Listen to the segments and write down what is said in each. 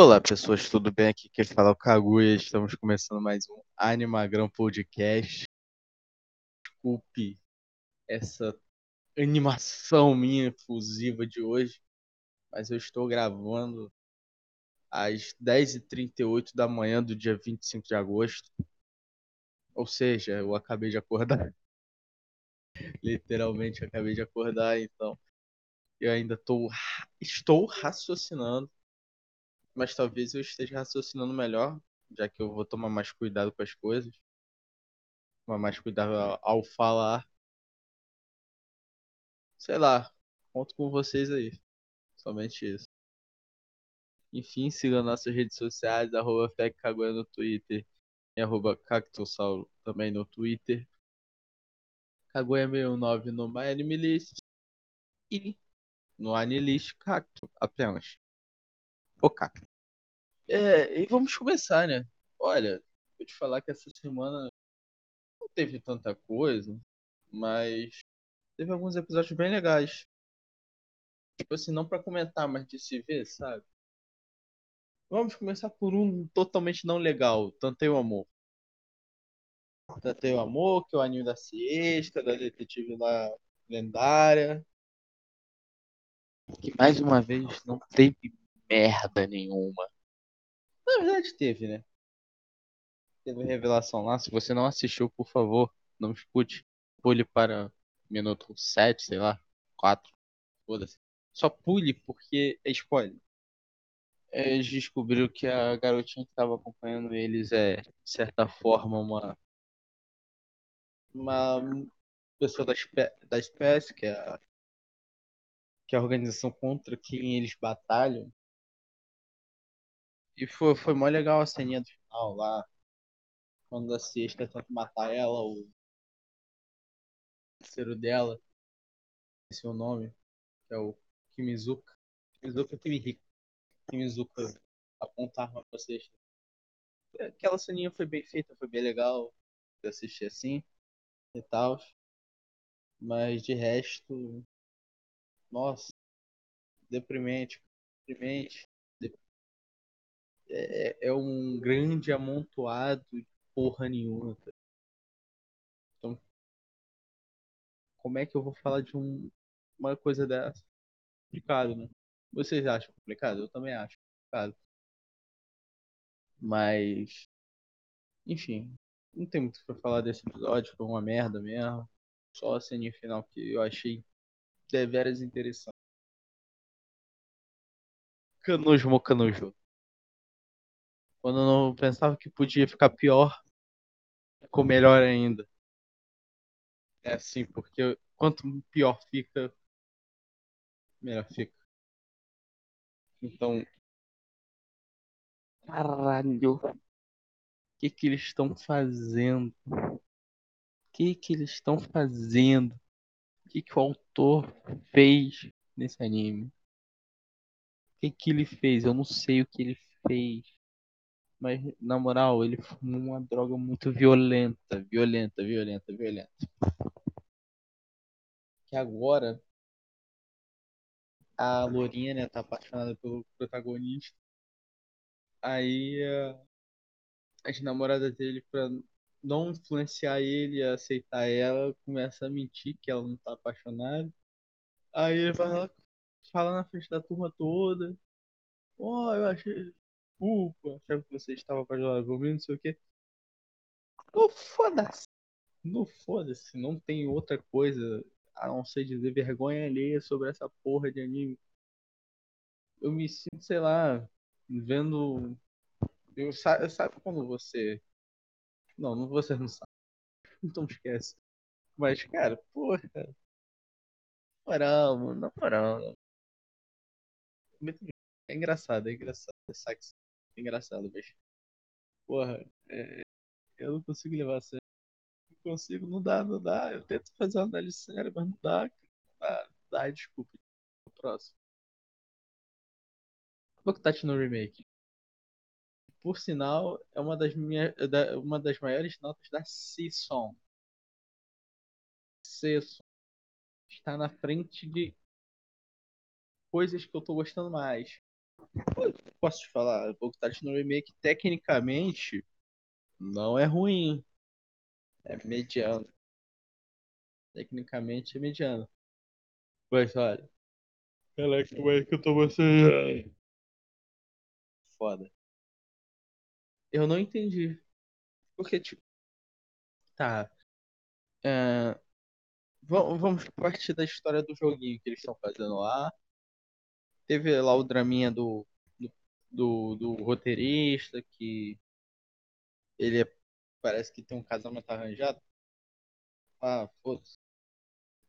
Olá, pessoas, tudo bem? Aqui quem fala é o Kaguya. Estamos começando mais um Animagram Podcast. Desculpe essa animação minha efusiva de hoje, mas eu estou gravando às 10h38 da manhã do dia 25 de agosto. Ou seja, eu acabei de acordar. Literalmente acabei de acordar, então eu ainda tô, estou raciocinando mas talvez eu esteja raciocinando melhor, já que eu vou tomar mais cuidado com as coisas. Tomar mais cuidado ao, falar. Sei lá, conto com vocês aí. Somente isso. Enfim, siga nossas redes sociais, arroba no Twitter e arroba Cactossauro também no Twitter. Cagué69 no MyAnimeList e no Anilist Cacto apenas. O Cacto. É, e vamos começar, né? Olha, vou te falar que essa semana não teve tanta coisa, mas teve alguns episódios bem legais. Tipo assim, não para comentar, mas de se ver, sabe? Vamos começar por um totalmente não legal, Tantei o Amor. Tantei o Amor, que é o anime da siesta, da detetive lá lendária. Que mais uma vez não teve merda nenhuma. Na verdade teve, né? Teve revelação lá. Se você não assistiu, por favor, não escute. Pule para minuto 7, sei lá, 4. Foda-se. Só pule porque é spoiler. Eles descobriram que a garotinha que estava acompanhando eles é, de certa forma, uma. Uma pessoa da, espé da espécie, que é a, que é a organização contra quem eles batalham. E foi, foi mó legal a ceninha do final lá. Quando a Sexta tenta matar ela, o parceiro dela, esse é o nome, que é o Kimizuka. Kimizuka é Kimihiko. Kimizuka apontar arma pra Sexta. Aquela ceninha foi bem feita, foi bem legal de assistir assim e tal. Mas de resto, nossa, deprimente, deprimente é, é um grande amontoado de porra nenhuma. Tá? Então, como é que eu vou falar de um, uma coisa dessa? Complicado, né? Vocês acham complicado? Eu também acho complicado. Mas, enfim, não tem muito pra falar desse episódio, foi uma merda mesmo. Só a cena final que eu achei deveras interessante. Canojo Mocanojo. Quando eu não pensava que podia ficar pior, ficou melhor ainda. É assim, porque quanto pior fica, melhor fica. Então, caralho, o que que eles estão fazendo? O que que eles estão fazendo? O que que o autor fez nesse anime? O que que ele fez? Eu não sei o que ele fez. Mas, na moral, ele fumou uma droga muito violenta, violenta, violenta, violenta. Que agora a Lourinha, né, tá apaixonada pelo protagonista. Aí as namoradas dele, pra não influenciar ele a aceitar ela, começa a mentir que ela não tá apaixonada. Aí ele vai lá, fala na frente da turma toda. Ó, oh, eu achei desculpa, achava que você estava apaixonado por mim, não sei o quê. Não foda-se. Não foda-se. Não tem outra coisa a não ser dizer vergonha alheia sobre essa porra de anime. Eu me sinto, sei lá, vendo. Eu, sabe, sabe quando você. Não, não você não sabe. Então esquece. Mas, cara, porra. Moral, mano, na moral. É engraçado, é engraçado. É sexy engraçado, mas. Porra, é, eu não consigo levar a sério. Não consigo, não dá, não dá. Eu tento fazer uma análise séria, mas não dá. Não dá, não dá desculpa. O próximo. Bokutachi no Remake. Por sinal, é uma das, minhas, uma das maiores notas da Season. Season. Está na frente de coisas que eu tô gostando mais. Posso te falar, Boku no Remake, tecnicamente, não é ruim. É mediano. Tecnicamente é mediano. Mas olha. Caraca, como é que eu tô você? Foda. Eu não entendi. Porque, tipo. Tá. É, Vamos partir da história do joguinho que eles estão fazendo lá. Teve lá o draminha do, do, do, do roteirista, que ele é, parece que tem um casamento arranjado. Ah, foda-se.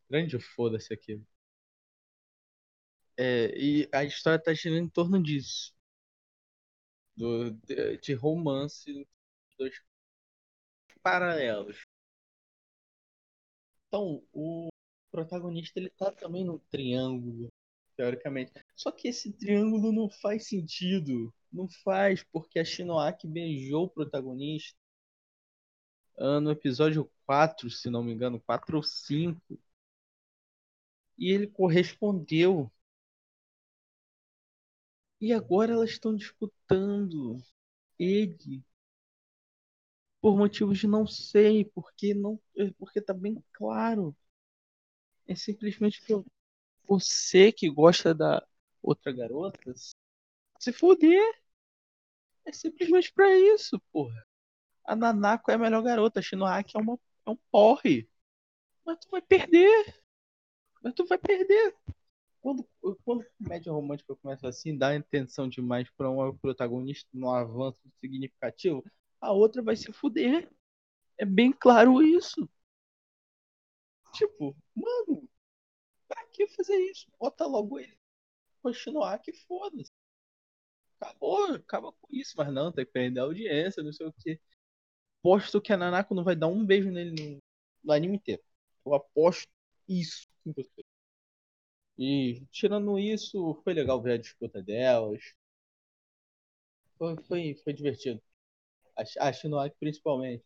Grande foda-se aqui. É, e a história tá girando em torno disso. Do, de, de romance dos paralelos. Então, o protagonista ele tá também no triângulo, teoricamente. Só que esse triângulo não faz sentido. Não faz, porque a Shinoaki beijou o protagonista uh, no episódio 4, se não me engano, 4 ou 5. E ele correspondeu. E agora elas estão disputando ele por motivos de não sei, porque não, porque tá bem claro. É simplesmente que você que gosta da outra garota se fuder. É simplesmente pra isso, porra. A Nanako é a melhor garota, a Shinohaki é, uma, é um porre. Mas tu vai perder. Mas tu vai perder. Quando, quando comédia romântica começa assim, dá intenção demais pra uma protagonista num avanço significativo, a outra vai se fuder. É bem claro isso. Tipo, mano, que fazer isso? Bota logo ele. Continuar que foda-se. Acabou, acaba com isso, mas não, tem que perder a audiência, não sei o que. Aposto que a Nanako não vai dar um beijo nele no, anime inteiro. Eu aposto isso com você. E tirando isso, foi legal ver a disputa delas. Foi, foi, foi divertido. A, a Shinoaki principalmente.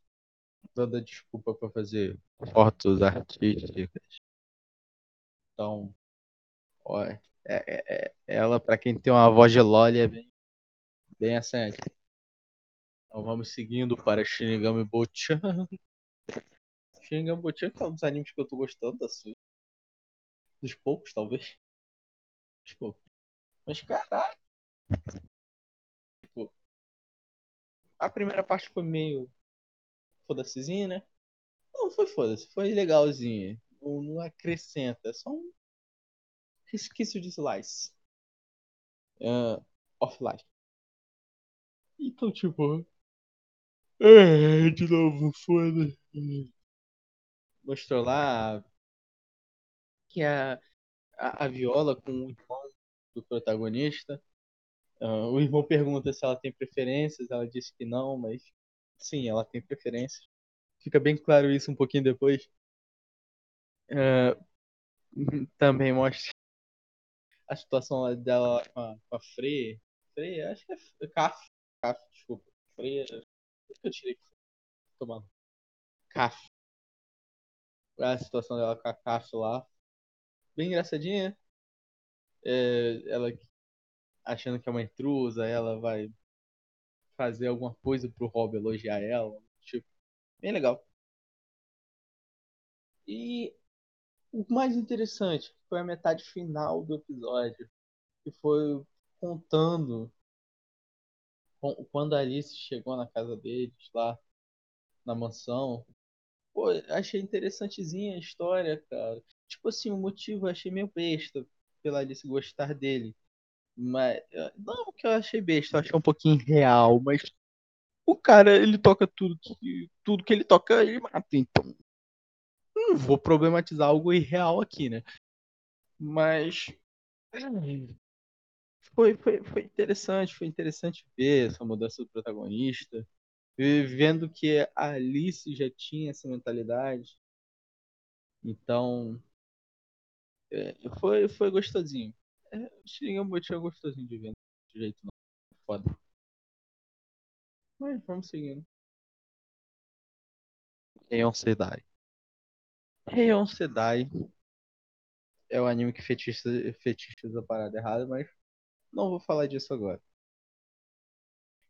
Dando desculpa para fazer fotos artísticas. Então, ó, é, é, é, ela, para quem tem uma voz de Loli, é bem, bem assente. Então vamos seguindo para Shinigami Bochan. Shinigami Bochan é um dos animes que eu tô gostando da sua. Dos poucos, talvez. Dos poucos. Mas caralho. a primeira parte foi meio foda-sezinha, né? Não, foi foda-se, foi legalzinha. Não, não acrescenta, é só um resquício de slice. Uh, off life. Então, tipo. É, de novo, foda. Mostrou lá que a, a, a viola com o irmão do protagonista Uh, o irmão pergunta se ela tem preferências, ela disse que não, mas sim, ela tem preferências. Fica bem claro isso um pouquinho depois. Uh, também mostra a situação dela com a, com a Freya. Freya, acho que é Caf. Caf, desculpa. Freya. Eu tirei tomando. Caf. A situação dela com a Caf lá. Bem engraçadinha. É, ela achando que é uma intrusa, ela vai fazer alguma coisa pro Rob elogiar ela. Tipo, bem legal. E o mais interessante foi a metade final do episódio, que foi contando quando a Alice chegou na casa deles, lá na mansão. Pô, achei interessantezinha a história, cara. Tipo assim, o motivo eu achei meio besta pela Alice gostar dele. Mas, não que eu achei besta, eu achei um pouquinho real, mas o cara, ele toca tudo que, tudo que ele toca, ele mata, então. Não vou problematizar algo irreal aqui, né? Mas. Foi, foi, foi interessante, foi interessante ver essa mudança do protagonista. Vendo que a Alice já tinha essa mentalidade. Então. É, foi, foi gostosinho. É, Sharingan Botia é gostosinho de ver. De jeito não. Foda. Mas vamos seguindo. Heion Sedai. Heion Sedai é o anime que fetichiza, fetichiza a parada errada, mas não vou falar disso agora.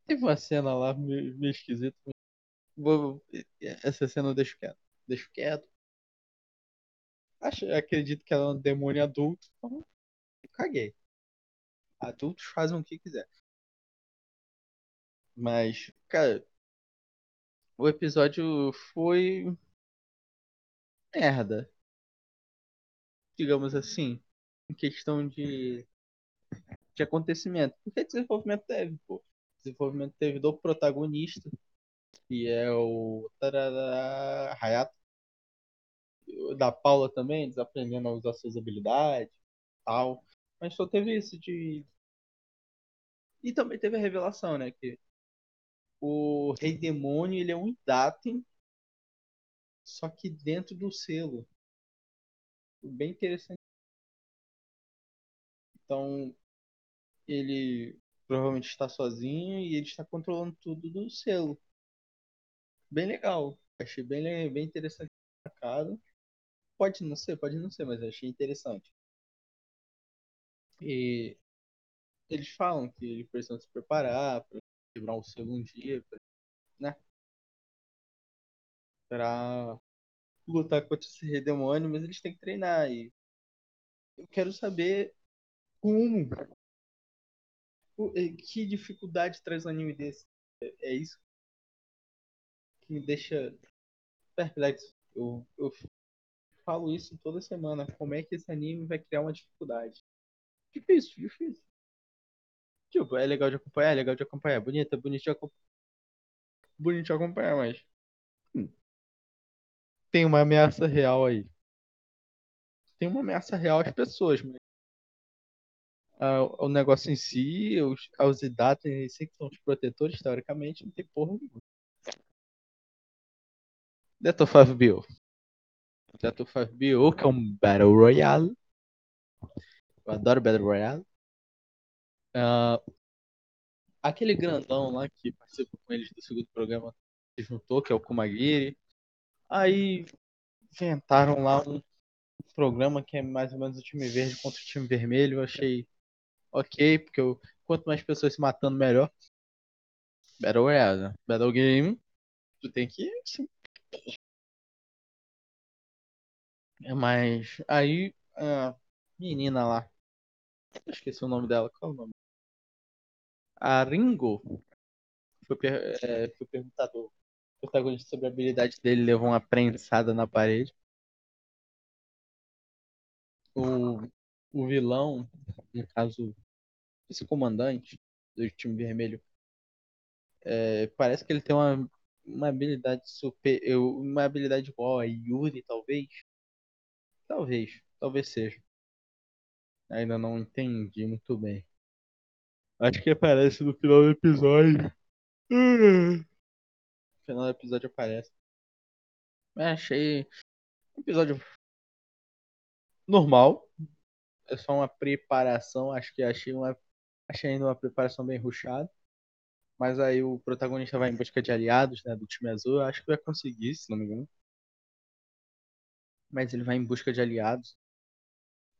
Teve uma cena lá meio, meio esquisita. Essa cena eu deixo quieto. Deixo quieto. Acho, acredito que ela é um demônio adulto. Então, caguei. Adultos fazem o que quiser. Mas, cara, o episódio foi merda. Digamos assim. Em questão de, de acontecimento. Porque desenvolvimento teve, pô. Desenvolvimento teve do protagonista, que é o Tarará Hayato. Da Paula também, desaprendendo a usar suas habilidades tal. Mas só teve isso de. E também teve a revelação, né? Que o Rei Demônio ele é um Idaten, só que dentro do selo. Bem interessante. Então, ele provavelmente está sozinho e ele está controlando tudo do selo. Bem legal. Achei bem, bem interessante. Pode não ser, pode não ser, mas achei interessante. E eles falam que ele precisa se preparar para quebrar o selo um dia, né? Pra lutar contra esse demônio, mas eles têm que treinar. E eu quero saber como. Que dificuldade traz um anime desse? É isso que me deixa perplexo. Eu, eu falo isso toda semana. Como é que esse anime vai criar uma dificuldade? Difícil, difícil. Tipo, é legal de acompanhar, é legal de acompanhar. Bonita, bonito de acompanhar. Bonito de acompanhar, mas. Hum. Tem uma ameaça real aí. Tem uma ameaça real às pessoas, mas. Ah, o negócio em si, os, os idatas que são os protetores, teoricamente, não tem porra nenhuma. Death of Bio. Death of Bio, que é um Battle Royale. Eu adoro Battle Royale. Uh, aquele grandão lá que participou com eles do segundo programa se juntou, que é o Kumagiri. Aí inventaram lá um programa que é mais ou menos o time verde contra o time vermelho. Eu achei ok, porque eu, quanto mais pessoas se matando, melhor. Battle Royale, né? Battle Game, tu tem que. É, mas aí a menina lá, esqueci o nome dela, qual é o nome? A Ringo foi, per é, foi perguntado o protagonista sobre a habilidade dele, levou uma prensada na parede. O, o vilão, no caso, esse comandante do time vermelho, é, parece que ele tem uma, uma habilidade super. Uma habilidade igual a Yuri, talvez. Talvez, talvez seja. Ainda não entendi muito bem. Acho que aparece no final do episódio. No final do episódio aparece. Mas achei um episódio normal. É só uma preparação. Acho que achei uma. Achei ainda uma preparação bem ruchada. Mas aí o protagonista vai em busca de aliados, né? Do time azul. Eu acho que vai conseguir, se não me engano. Mas ele vai em busca de aliados.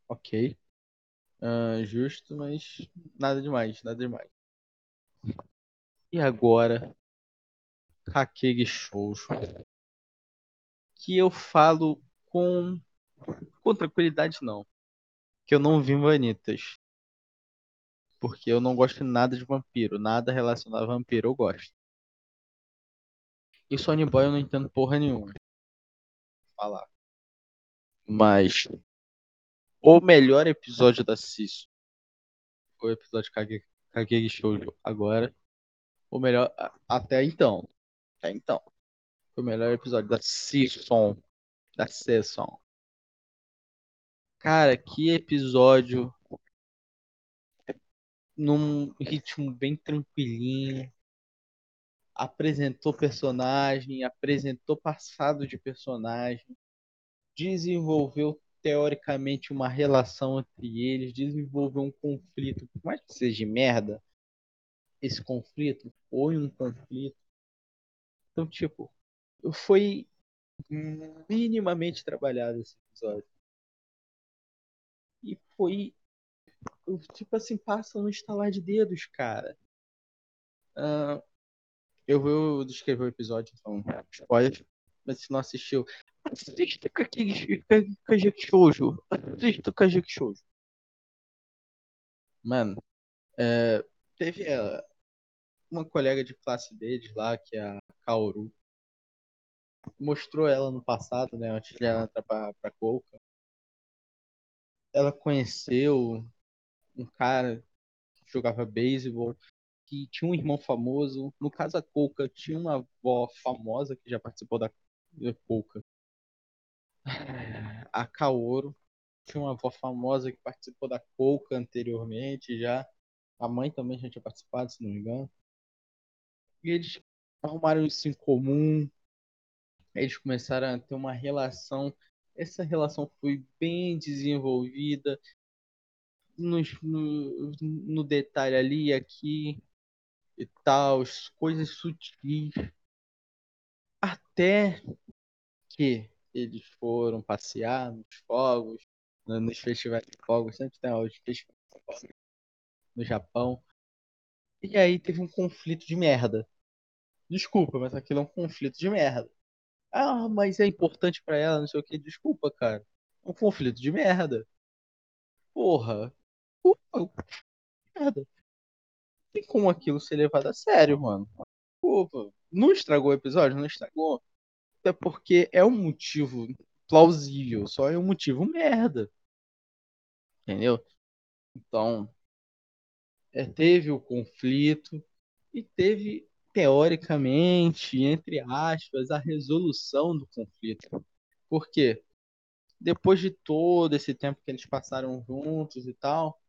Ok. Uh, justo, mas nada demais, nada demais. E agora, Kakegi Shoujo. Que eu falo com, com tranquilidade, não. Que eu não vi Vanitas. Porque eu não gosto nada de vampiro. Nada relacionado a vampiro eu gosto. E Sony Boy eu não entendo porra nenhuma. Falar. Mas o melhor episódio da Ciso o episódio Kage, Kageki Shoujo. Agora, o melhor até então. Até então. Foi o melhor episódio da Season. Da Season. Cara, que episódio num ritmo bem tranquilinho. Apresentou personagem, apresentou passado de personagem, desenvolveu teoricamente uma relação entre eles, desenvolveu um conflito, por mais que seja de merda, esse conflito foi um conflito. Então, tipo, foi minimamente trabalhado esse episódio. E foi tipo assim, passa no estalar de dedos, cara. Uh, eu vou descrever o episódio, então, spoiler. Mas se não assistiu, assista Kajik Shoujo. Assista Kajik Shoujo. Mano, é, teve é, uma colega de classe deles lá, que é a Kaoru. Mostrou ela no passado, né? Antes de ela entrar pra, pra Coca. Ela conheceu um cara que jogava beisebol que tinha um irmão famoso. No caso, a Coca tinha uma avó famosa que já participou da Coca. A Kaoru tinha uma avó famosa que participou da Coca anteriormente já. A mãe também já tinha participado, se não me engano. E eles arrumaram isso em comum. Eles começaram a ter uma relação. Essa relação foi bem desenvolvida. No, no, no detalhe ali aqui e tal, coisas sutis. Até que eles foram passear nos fogos, nos festivais de fogos, sempre tem os festivais no Japão. E aí teve um conflito de merda. Desculpa, mas aquilo é um conflito de merda. Ah, mas é importante para ela, não sei o que. Desculpa, cara. É um conflito de merda. Porra. Porra. Merda tem como aquilo ser levado a sério, mano. Pô, não estragou o episódio? Não estragou. É porque é um motivo plausível, só é um motivo merda. Entendeu? Então, é, teve o conflito e teve, teoricamente, entre aspas, a resolução do conflito. Por quê? Depois de todo esse tempo que eles passaram juntos e tal,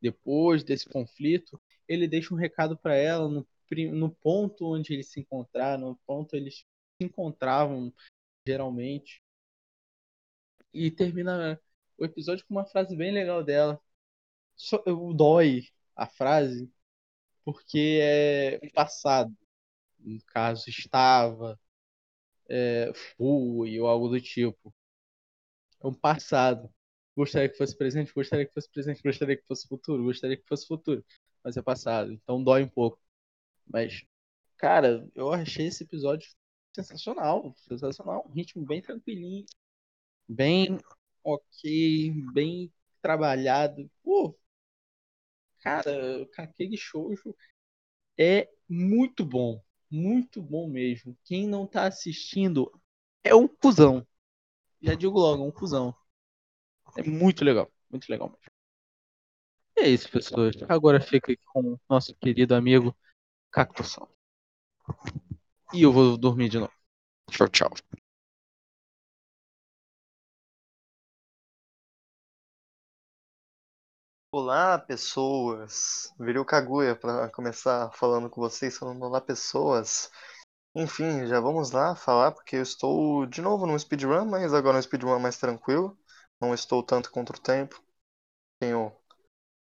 depois desse conflito, ele deixa um recado para ela no, no ponto onde eles se encontraram, no ponto eles se encontravam geralmente. E termina o episódio com uma frase bem legal dela. Eu dói a frase porque é passado. No caso, estava, é, fui ou algo do tipo. É um passado. Gostaria que fosse presente, gostaria que fosse presente, gostaria que fosse futuro, gostaria que fosse futuro mas é passado. Então dói um pouco. Mas, cara, eu achei esse episódio sensacional. Sensacional. Um ritmo bem tranquilinho. Bem ok. Bem trabalhado. Pô, cara, Kakegi Shoujo é muito bom. Muito bom mesmo. Quem não tá assistindo é um cuzão. Já digo logo, é um cuzão. É muito legal. Muito legal mesmo. É isso, pessoas. Agora fica aqui com o nosso querido amigo Cactusão. E eu vou dormir de novo. Tchau, tchau. Olá, pessoas! Virei o Kaguya para começar falando com vocês, falando olá, pessoas. Enfim, já vamos lá falar, porque eu estou de novo num speedrun, mas agora um speedrun mais tranquilo. Não estou tanto contra o tempo. Tenho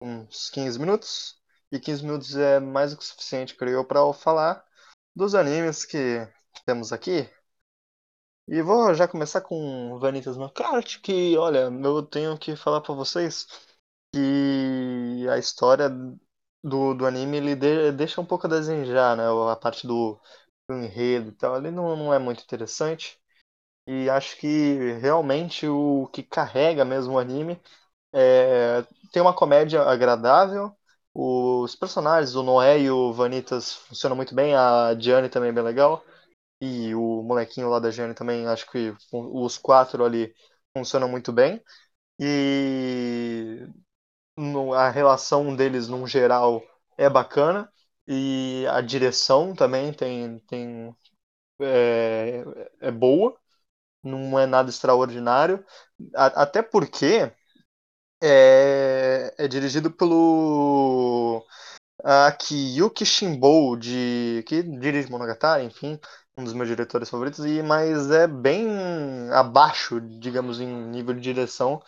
uns 15 minutos. E 15 minutos é mais do que suficiente, creio eu, para falar dos animes que temos aqui. E vou já começar com Vanitas no Kart, que, olha, eu tenho que falar para vocês que a história do, do anime ele de, deixa um pouco a desejar, né? A parte do, do enredo e tal, ele não, não é muito interessante. E acho que realmente o que carrega mesmo o anime é, tem uma comédia agradável. Os personagens, o Noé e o Vanitas funcionam muito bem. A Diane também é bem legal. E o molequinho lá da Diane também, acho que os quatro ali funcionam muito bem. E a relação deles, num geral, é bacana. E a direção também tem, tem é, é boa. Não é nada extraordinário. até porque é, é dirigido pelo Akiyuki Shimbou, de, que dirige Monogatari, enfim, um dos meus diretores favoritos, e, mas é bem abaixo, digamos, em nível de direção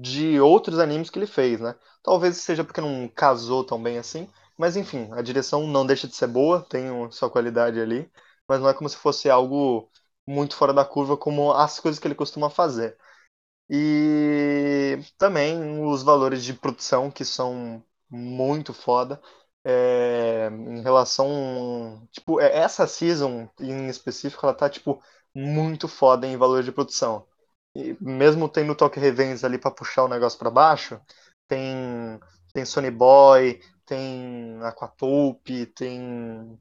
de outros animes que ele fez, né? Talvez seja porque não casou tão bem assim, mas enfim, a direção não deixa de ser boa, tem sua qualidade ali, mas não é como se fosse algo muito fora da curva como as coisas que ele costuma fazer. E também os valores de produção que são muito foda. É, em relação. Tipo, é, essa season em específico, ela tá, tipo, muito foda em valor de produção. E mesmo tendo toque revenge ali para puxar o negócio para baixo, tem, tem Sony Boy, tem Aquatope, tem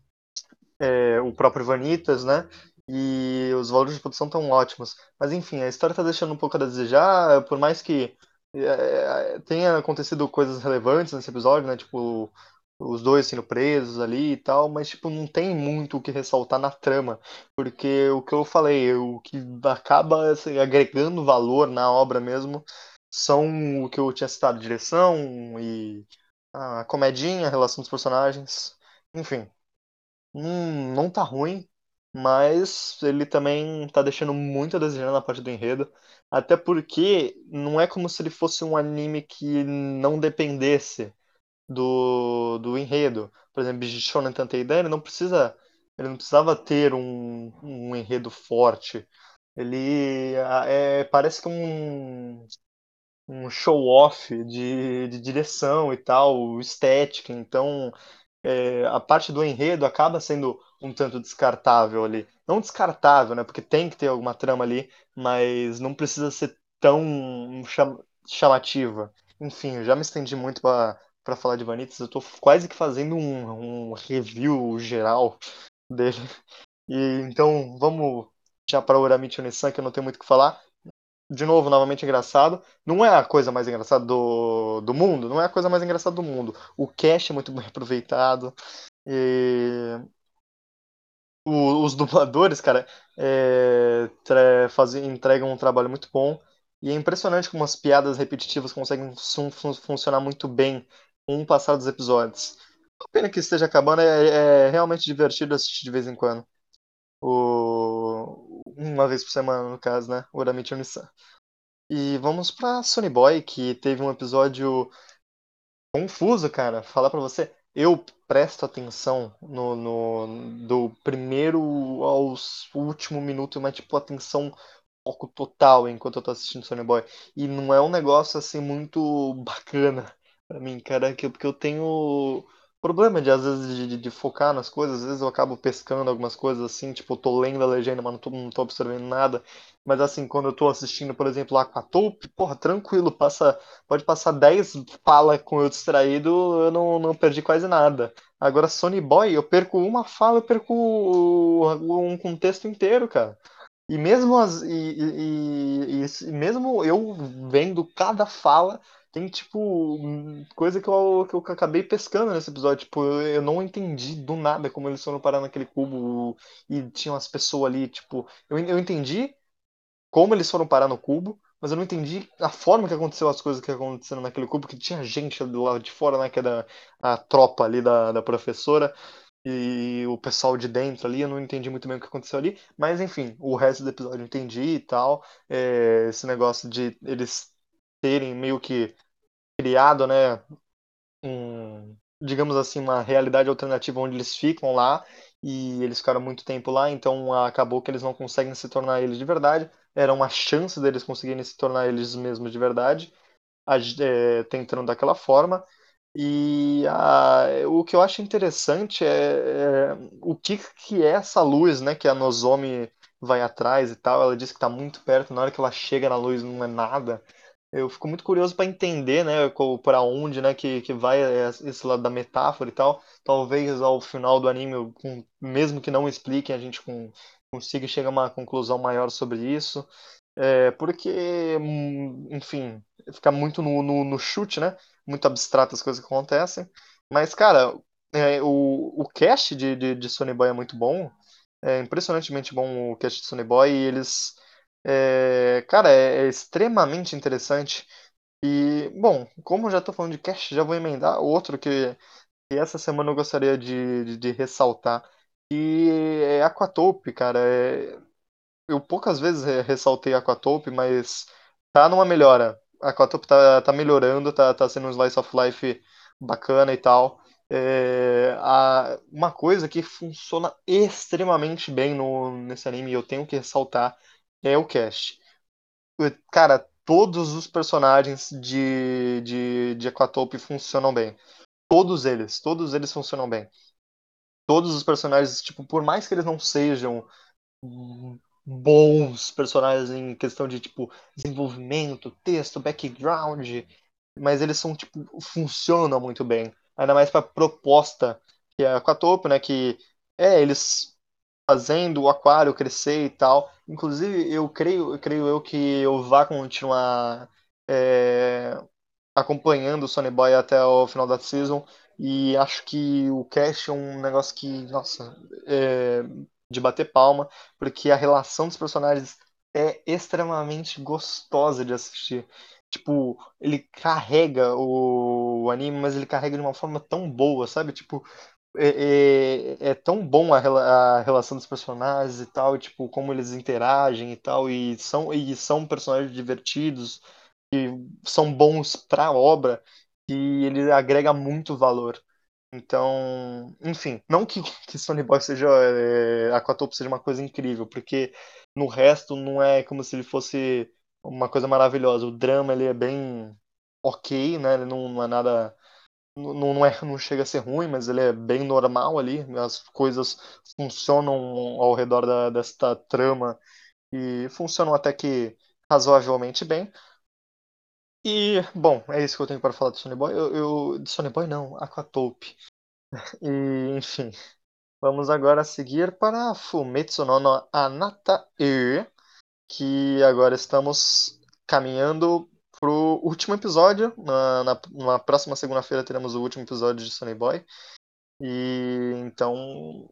é, o próprio Vanitas, né? E os valores de produção estão ótimos. Mas enfim, a história está deixando um pouco a desejar, por mais que é, tenha acontecido coisas relevantes nesse episódio, né? Tipo, os dois sendo presos ali e tal, mas tipo, não tem muito o que ressaltar na trama, porque o que eu falei, o que acaba assim, agregando valor na obra mesmo são o que eu tinha citado, direção e a comedinha, a relação dos personagens, enfim. Não, não tá ruim, mas ele também tá deixando muito a desejar na parte do enredo. Até porque não é como se ele fosse um anime que não dependesse do, do enredo. Por exemplo, Shonen Tanteidan, ele não precisa ele não precisava ter um, um enredo forte. Ele é, parece que um, um show-off de, de direção e tal, estética. Então, é, a parte do enredo acaba sendo um tanto descartável ali. Não descartável, né? Porque tem que ter alguma trama ali, mas não precisa ser tão cham chamativa. Enfim, já me estendi muito para para falar de Vanitas, eu tô quase que fazendo um, um review geral dele. E então, vamos já para Uramichi Onisan, que eu não tenho muito o que falar. De novo, novamente engraçado. Não é a coisa mais engraçada do, do mundo, não é a coisa mais engraçada do mundo. O cast é muito bem aproveitado. E o, os dubladores, cara, é, fazem, entregam um trabalho muito bom. E é impressionante como as piadas repetitivas conseguem fun funcionar muito bem com o passar dos episódios. A pena que esteja acabando, é, é, realmente divertido assistir de vez em quando. O... Uma vez por semana, no caso, né? O Uramichi Onisan. E vamos pra Sony Boy, que teve um episódio confuso, cara. Falar pra você, eu presto atenção no, no do primeiro ao último minuto, mas tipo, atenção foco total enquanto eu tô assistindo Sony Boy. E não é um negócio assim muito bacana pra mim, cara, que, porque eu tenho problema de, às vezes, de, de, focar nas coisas, às vezes eu acabo pescando algumas coisas assim, tipo, eu tô lendo a legenda, mas não tô, não tô observando nada. Mas assim, quando eu tô assistindo, por exemplo, Aquatope, porra, tranquilo, passa, pode passar 10 falas com eu distraído, eu não, não perdi quase nada. Agora, Sony Boy, eu perco uma fala, eu perco um contexto inteiro, cara. E mesmo as, e, e, e, e mesmo eu vendo cada fala, tem, tipo, coisa que eu, que eu acabei pescando nesse episódio. Tipo, eu, não entendi do nada como eles foram parar naquele cubo e tinham as pessoas ali, tipo. Eu, eu entendi como eles foram parar no cubo, mas eu não entendi a forma que aconteceu as coisas que aconteceram naquele cubo, que tinha gente do lado de fora, né? Que era a tropa ali da, da professora e o pessoal de dentro ali, eu não entendi muito bem o que aconteceu ali, mas enfim, o resto do episódio eu entendi e tal. É, esse negócio de eles terem meio que criado, né, um, digamos assim, uma realidade alternativa onde eles ficam lá e eles ficaram muito tempo lá, então acabou que eles não conseguem se tornar eles de verdade. Era uma chance deles conseguirem se tornar eles mesmos de verdade, é, tentando daquela forma. E a, o que eu acho interessante é, é, o que, que é essa luz, né, que a Nozomi vai atrás e tal. Ela diz que está muito perto, na hora que ela chega na luz não é nada. Eu fico muito curioso para entender, né, para onde, né, que, que vai esse lado da metáfora e tal. Talvez ao final do anime, com, mesmo que não expliquem, a gente com, consiga chegar a uma conclusão maior sobre isso. É, porque, hum, enfim, fica muito no, no, no, chute, né? Muito abstrato as coisas que acontecem. Mas, cara, é, o, o cast de, de, de Sony Boy é muito bom. É impressionantemente bom o cast de Sony Boy. E eles é, cara, é, é extremamente interessante. E, bom, como já estou falando de cast, já vou emendar outro que, que essa semana eu gostaria de, de, de ressaltar. E é Aquatope, cara. É, eu poucas vezes ressaltei Aquatope, mas tá numa melhora. Aquatope tá, tá melhorando, tá, tá sendo um slice of life bacana e tal. É, a, uma coisa que funciona extremamente bem no, nesse anime, eu tenho que ressaltar, é o cast. Cara, todos os personagens de, de, de Aquatope funcionam bem. Todos eles, todos eles funcionam bem. Todos os personagens, tipo, por mais que eles não sejam bons personagens em questão de, tipo, desenvolvimento, texto, background, mas eles são, tipo, funcionam muito bem. Ainda mais pra proposta que é a Aquatope, né, que é, eles fazendo o aquário crescer e tal. Inclusive, eu creio, creio eu que eu vá continuar é, acompanhando o Sony Boy até o final da season. E acho que o cast é um negócio que, nossa, é, de bater palma, porque a relação dos personagens é extremamente gostosa de assistir. Tipo, ele carrega o, o anime, mas ele carrega de uma forma tão boa, sabe? Tipo, é, é, é, tão bom a, a, relação dos personagens e tal, tipo, como eles interagem e tal, e são, e são personagens divertidos, e são bons pra obra, e ele agrega muito valor. Então, enfim, não que, que Sony Boy seja. É, Aquatope seja uma coisa incrível, porque no resto não é como se ele fosse uma coisa maravilhosa. O drama ele é bem ok, né? Ele não, não é nada não, não, é, não chega a ser ruim, mas ele é bem normal ali. As coisas funcionam ao redor da, desta trama e funcionam até que razoavelmente bem. E, bom, é isso que eu tenho para falar de Sony Boy. Eu, eu, de Sony Boy não, Aquatope. E, enfim, vamos agora seguir para Fumetsu no Anata E, que agora estamos caminhando pro último episódio. Na, na, na próxima segunda-feira teremos o último episódio de Sonny Boy. E então.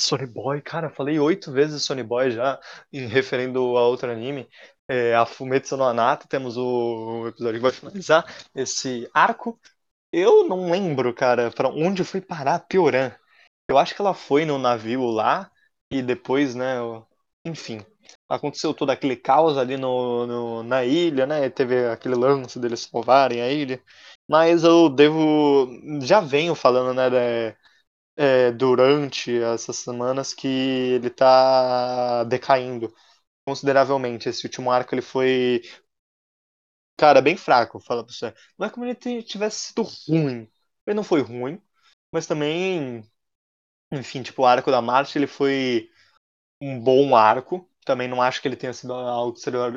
Sonny Boy, cara, falei oito vezes Sonny Boy já, em referendo a outro anime. É, a Fumetsu no Anata, temos o episódio que vai finalizar esse arco. Eu não lembro, cara, para onde foi parar a Pioran. Eu acho que ela foi no navio lá e depois, né, enfim, aconteceu todo aquele caos ali no, no, na ilha, né? Teve aquele lance deles salvarem a ilha. Mas eu devo. Já venho falando, né? De, é, durante essas semanas que ele tá decaindo consideravelmente. Esse último arco ele foi. Cara, bem fraco, fala pra você. Não é como ele tivesse sido ruim. Ele não foi ruim, mas também. Enfim, tipo, o arco da Marte ele foi um bom arco, também não acho que ele tenha sido algo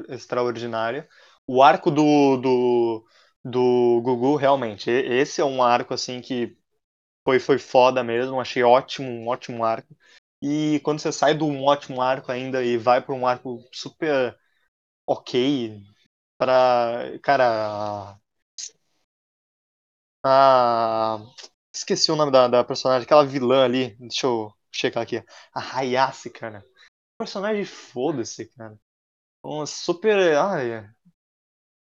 extraordinário. O arco do, do, do Gugu, realmente, esse é um arco assim que foi, foi foda mesmo, achei ótimo, um ótimo arco. E quando você sai de um ótimo arco ainda e vai para um arco super ok, para cara. Ah, esqueci o nome da, da personagem, aquela vilã ali, deixa eu checar aqui. A Hayase, cara personagem foda-se, cara. Um super. Ai.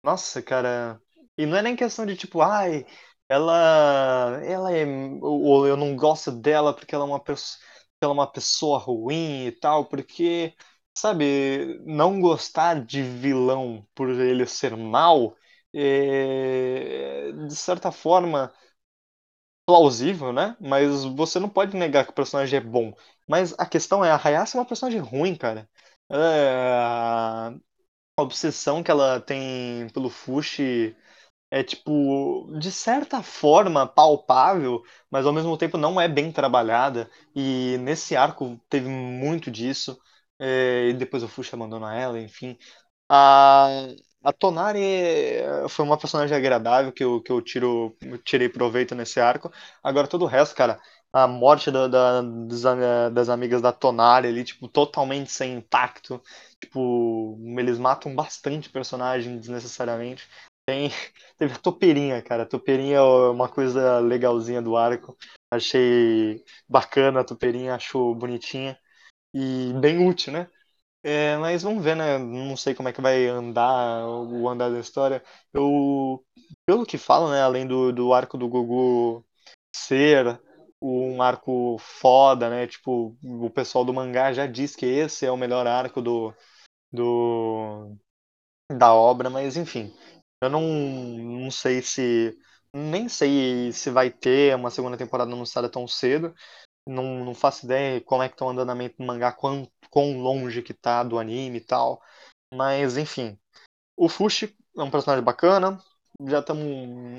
Nossa, cara. E não é nem questão de tipo, ai, ela. Ela é. Ou eu não gosto dela porque ela é uma pessoa. Ela é uma pessoa ruim e tal, porque, sabe, não gostar de vilão por ele ser mal, é, de certa forma, plausível, né? Mas você não pode negar que o personagem é bom. Mas a questão é, a Hayase é uma personagem ruim, cara. É, a obsessão que ela tem pelo Fushi é, tipo, de certa forma palpável, mas ao mesmo tempo não é bem trabalhada. E nesse arco teve muito disso. É, e depois o Fushi abandona ela, enfim. A, a Tonari foi uma personagem agradável que eu, que eu tiro, tirei proveito nesse arco. Agora todo o resto, cara, a morte da, da, das, amigas da Tonari ali, tipo, totalmente sem impacto. Tipo, eles matam bastante personagem desnecessariamente. Tem, teve a Topeirinha, cara. A Topeirinha é uma coisa legalzinha do arco. Achei bacana a Topeirinha, acho bonitinha. E bem útil, né? É, mas vamos ver, né? Não sei como é que vai andar o andar da história. Eu, pelo que falam, né? Além do, do arco do Gugu ser um arco foda, né? Tipo, o pessoal do mangá já diz que esse é o melhor arco do, do da obra, mas enfim. Eu não, não sei se. Nem sei se vai ter uma segunda temporada anunciada tão cedo. Não, não faço ideia como é que tá o andamento do mangá, quão, quão longe que tá do anime e tal. Mas, enfim. o Fushi é um personagem bacana. Já estamos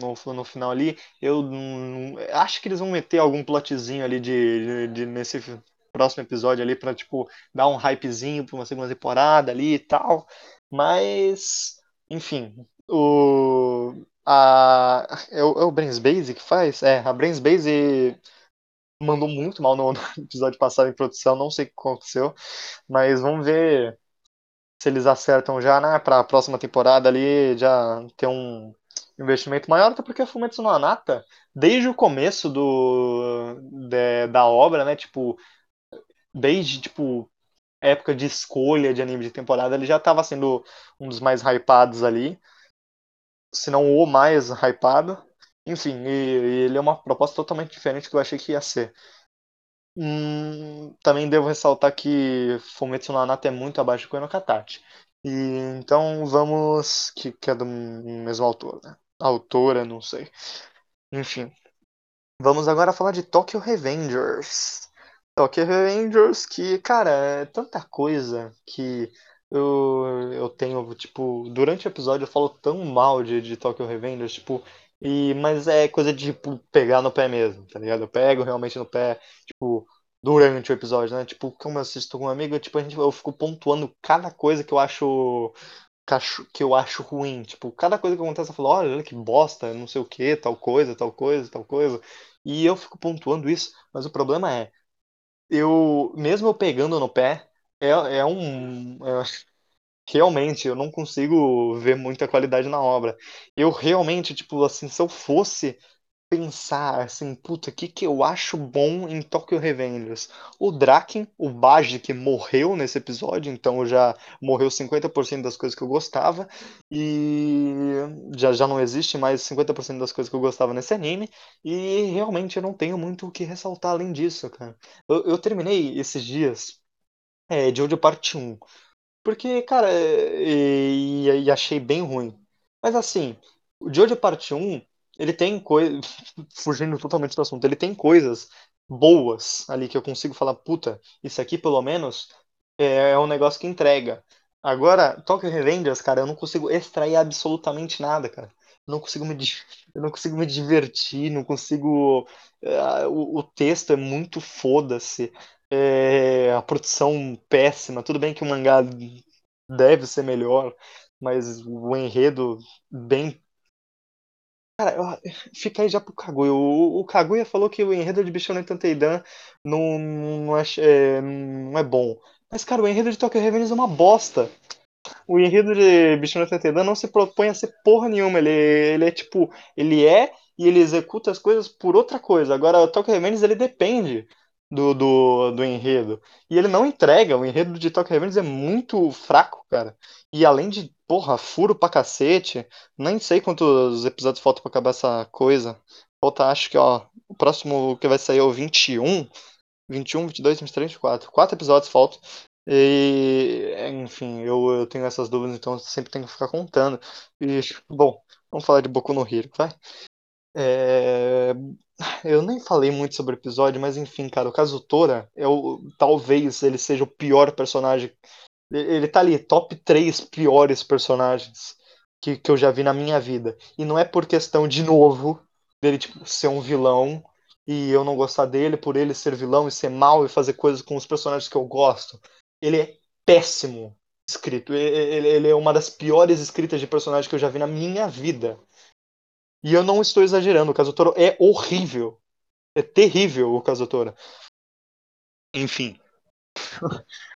no, no final ali. Eu não, acho que eles vão meter algum plotzinho ali de, de, de nesse próximo episódio ali para tipo dar um hypezinho para uma segunda temporada ali e tal. Mas, enfim, o a é o, é o Brains Base que faz? É, a Brains Base mandou muito mal no, no episódio passado em produção, não sei o que aconteceu, mas vamos ver se eles acertam já, né, para a próxima temporada ali já ter um investimento maior, até porque a Fumetsu no Anata, desde o começo do de, da obra, né, tipo, desde tipo época de escolha de anime de temporada, ele já estava sendo um dos mais hypados ali, se não o mais hypado. Enfim, e, e ele é uma proposta totalmente diferente do que eu achei que ia ser. Hum, também devo ressaltar que Fumetsu no Anata é muito abaixo de Koe no Katachi. E, então vamos. Que, que é do mesmo autor, né? Autora, não sei. Enfim. Vamos agora falar de Tokyo Revengers. Tokyo Revengers, que, cara, é tanta coisa que eu, eu tenho, tipo, durante o episódio eu falo tão mal de, de Tokyo Revengers, tipo, e, mas é coisa de, tipo, pegar no pé mesmo, tá ligado? Eu pego realmente no pé, tipo, durante o episódio, né? Tipo, como eu assisto com um amigo, tipo, a gente, eu fico pontuando cada coisa que eu acho que eu acho ruim. Tipo, cada coisa que acontece, eu falo, olha, que bosta, não sei o que, tal coisa, tal coisa, tal coisa. E eu fico pontuando isso, mas o problema é, eu, mesmo eu pegando no pé, é, é um. É, realmente, eu não consigo ver muita qualidade na obra. Eu realmente, tipo, assim, se eu fosse pensar assim, puta, o que, que eu acho bom em Tokyo Revengers? O Draken, o Baji, que morreu nesse episódio, então já morreu 50% das coisas que eu gostava, e já, já não existe mais 50% das coisas que eu gostava nesse anime, e realmente eu não tenho muito o que ressaltar além disso, cara. Eu, eu terminei esses dias é, de Jojo Parte 1, porque, cara, e, e, e achei bem ruim. Mas assim, o Jojo Parte 1 ele tem coisas. Fugindo totalmente do assunto, ele tem coisas boas ali que eu consigo falar, puta, isso aqui pelo menos é, é um negócio que entrega. Agora, Tokyo Revengers, cara, eu não consigo extrair absolutamente nada, cara. Eu não consigo me, eu não consigo me divertir, não consigo. Uh, o, o, texto é muito foda-se. É, a produção péssima. Tudo bem que o mangá deve ser melhor, mas o enredo bem Cara, fica aí já pro Kaguya. O, o Kaguya falou que o enredo de Bichone Tanteidan não, não, é, é, não é bom. Mas, cara, o enredo de Tokyo Revengers é uma bosta. O enredo de Bichone Tanteidan não se propõe a ser porra nenhuma. Ele, ele é tipo. Ele é e ele executa as coisas por outra coisa. Agora, o Tokyo Revengers ele depende do, do, do enredo. E ele não entrega. O enredo de Tokyo Revengers é muito fraco, cara. E além de, porra, furo pra cacete, nem sei quantos episódios faltam pra acabar essa coisa. Falta, acho que, ó, o próximo que vai sair é o 21. 21, 22, 23, 24. Quatro episódios faltam. E, enfim, eu, eu tenho essas dúvidas, então sempre tenho que ficar contando. E, bom, vamos falar de Boku no Hero, vai? É... Eu nem falei muito sobre o episódio, mas enfim, cara, o Kazutora é o talvez ele seja o pior personagem. Ele tá ali, top 3 piores personagens que, que eu já vi na minha vida. E não é por questão, de novo, dele tipo, ser um vilão e eu não gostar dele, por ele ser vilão e ser mal e fazer coisas com os personagens que eu gosto. Ele é péssimo escrito. Ele, ele é uma das piores escritas de personagem que eu já vi na minha vida. E eu não estou exagerando, o Kazutoro é horrível. É terrível o Kazutoro. Enfim.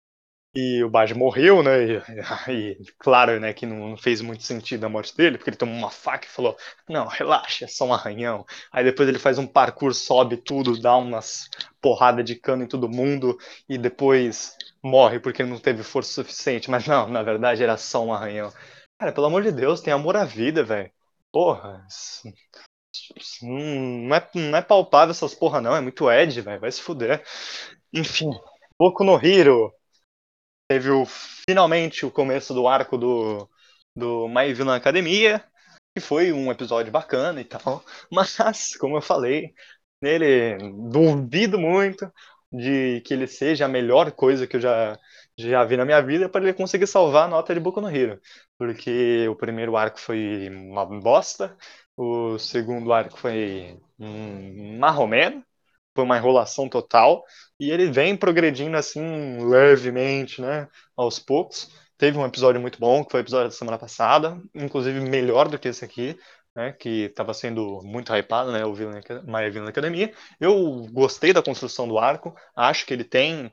E o Baji morreu, né? E, e, claro, né, que não fez muito sentido a morte dele, porque ele tomou uma faca e falou: Não, relaxa, é só um arranhão. Aí depois ele faz um parkour, sobe tudo, dá umas porrada de cano em todo mundo e depois morre porque não teve força suficiente. Mas não, na verdade era só um arranhão. Cara, pelo amor de Deus, tem amor à vida, velho. Porra, não é, não é palpável essas porra, não. É muito Ed, velho. Vai se fuder. Enfim, Boku no Hero. Teve o, finalmente o começo do arco do, do Maivil na academia. Que foi um episódio bacana e tal. Mas, como eu falei, nele duvido muito de que ele seja a melhor coisa que eu já já vi na minha vida para ele conseguir salvar a nota de Boku no Hero. Porque o primeiro arco foi uma bosta, o segundo arco foi um marromeno, foi uma enrolação total, e ele vem progredindo assim levemente, né, aos poucos. Teve um episódio muito bom, que foi o episódio da semana passada, inclusive melhor do que esse aqui, né, que estava sendo muito hypado, né, o Villain, My Villain Academia. Eu gostei da construção do arco, acho que ele tem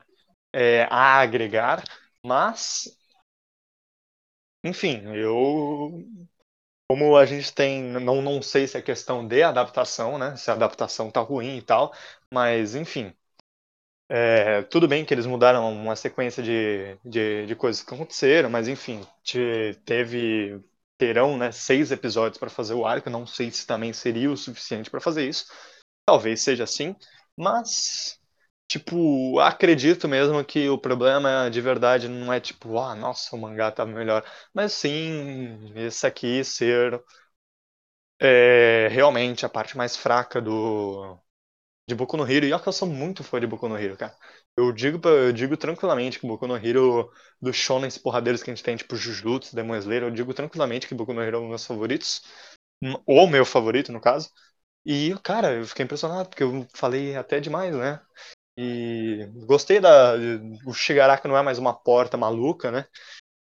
é, a agregar, mas enfim, eu como a gente tem, não, não sei se é questão de adaptação, né? Se a adaptação tá ruim e tal, mas enfim. É, tudo bem que eles mudaram uma sequência de, de, de coisas que aconteceram, mas enfim, te, teve terão né, seis episódios para fazer o arco. Não sei se também seria o suficiente para fazer isso. Talvez seja assim, mas Tipo, acredito mesmo que o problema de verdade não é tipo, ah, nossa, o mangá tá melhor. Mas sim, esse aqui ser é, realmente a parte mais fraca do de Boku no Hero. E olha que eu sou muito fã de Boku no Hero, cara. Eu digo, eu digo tranquilamente que Boku no Hero, dos shonens porradeiros que a gente tem, tipo Jujutsu, Demon Slayer, eu digo tranquilamente que Boku no Hero é um dos meus favoritos. Ou meu favorito, no caso. E, cara, eu fiquei impressionado, porque eu falei até demais, né? E gostei da. O Shigaraka não é mais uma porta maluca, né?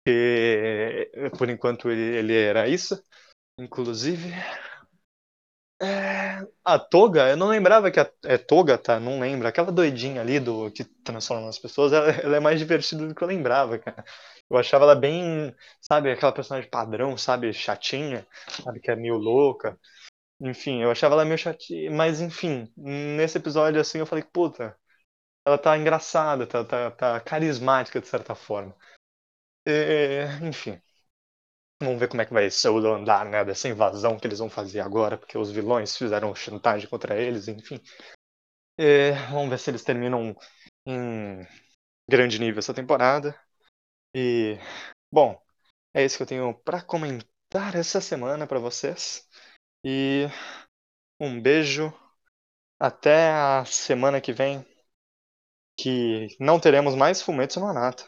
Que, por enquanto ele, ele era isso. Inclusive. É, a Toga, eu não lembrava que a, é Toga, tá? Não lembro. Aquela doidinha ali do que transforma as pessoas, ela, ela, é mais divertida do que eu lembrava, cara. Eu achava ela bem, sabe, aquela personagem padrão, sabe, chatinha, sabe, que é meio louca. Enfim, eu achava ela meio chatinha, mas enfim, nesse episódio assim eu falei, puta, ela tá engraçada, tá, tá, tá carismática de certa forma. Enfim. Vamos ver como é que vai ser o andar né, dessa invasão que eles vão fazer agora, porque os vilões fizeram chantagem contra eles, enfim. Vamos ver se eles terminam em grande nível essa temporada. E, bom, é isso que eu tenho para comentar essa semana para vocês. E um beijo. Até a semana que vem que não teremos mais Fumetsu no Anata.